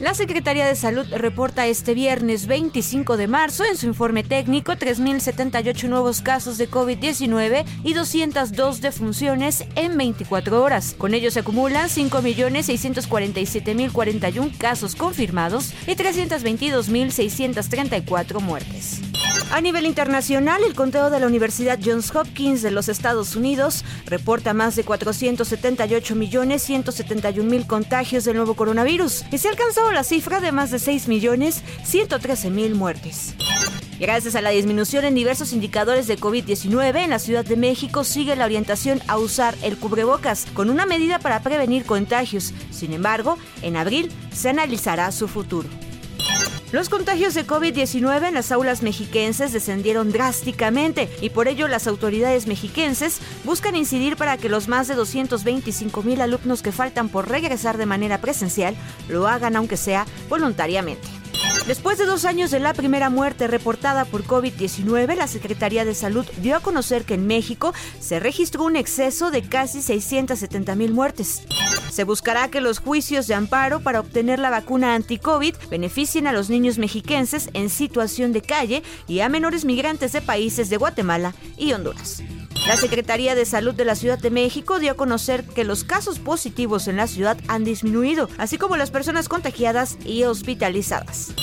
La Secretaría de Salud reporta este viernes 25 de marzo en su informe técnico 3.078 nuevos casos de COVID-19 y 202 defunciones en 24 horas. Con ello se acumulan 5.647.041 casos confirmados y 322.634 muertes. A nivel internacional, el conteo de la Universidad Johns Hopkins de los Estados Unidos reporta más de 478 millones 171 mil contagios del nuevo coronavirus y se alcanzó la cifra de más de 6 millones 113 mil muertes. Gracias a la disminución en diversos indicadores de COVID-19, en la Ciudad de México sigue la orientación a usar el cubrebocas con una medida para prevenir contagios. Sin embargo, en abril se analizará su futuro. Los contagios de COVID-19 en las aulas mexiquenses descendieron drásticamente y por ello las autoridades mexiquenses buscan incidir para que los más de 225 mil alumnos que faltan por regresar de manera presencial lo hagan aunque sea voluntariamente. Después de dos años de la primera muerte reportada por COVID-19, la Secretaría de Salud dio a conocer que en México se registró un exceso de casi 670 mil muertes. Se buscará que los juicios de amparo para obtener la vacuna anti-COVID beneficien a los niños mexiquenses en situación de calle y a menores migrantes de países de Guatemala y Honduras. La Secretaría de Salud de la Ciudad de México dio a conocer que los casos positivos en la ciudad han disminuido, así como las personas contagiadas y hospitalizadas.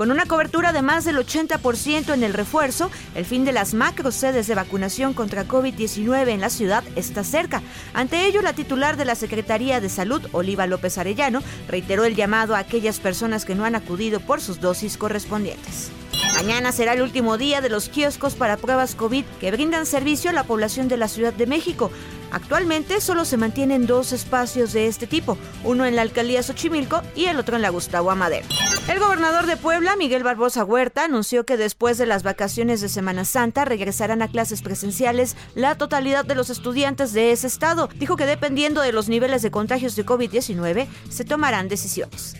Con una cobertura de más del 80% en el refuerzo, el fin de las macro sedes de vacunación contra COVID-19 en la ciudad está cerca. Ante ello, la titular de la Secretaría de Salud, Oliva López Arellano, reiteró el llamado a aquellas personas que no han acudido por sus dosis correspondientes. Mañana será el último día de los kioscos para pruebas COVID que brindan servicio a la población de la Ciudad de México. Actualmente solo se mantienen dos espacios de este tipo, uno en la alcaldía Xochimilco y el otro en la Gustavo Amadero. El gobernador de Puebla, Miguel Barbosa Huerta, anunció que después de las vacaciones de Semana Santa regresarán a clases presenciales la totalidad de los estudiantes de ese estado. Dijo que dependiendo de los niveles de contagios de COVID-19 se tomarán decisiones.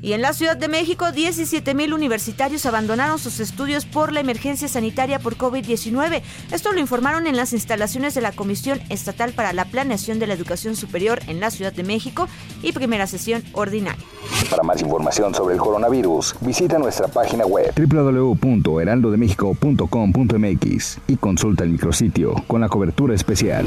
Y en la Ciudad de México, 17 mil universitarios abandonaron sus estudios por la emergencia sanitaria por COVID-19. Esto lo informaron en las instalaciones de la Comisión Estatal para la Planeación de la Educación Superior en la Ciudad de México y primera sesión ordinaria. Para más información sobre el coronavirus, visita nuestra página web www.heraldodemexico.com.mx y consulta el micrositio con la cobertura especial.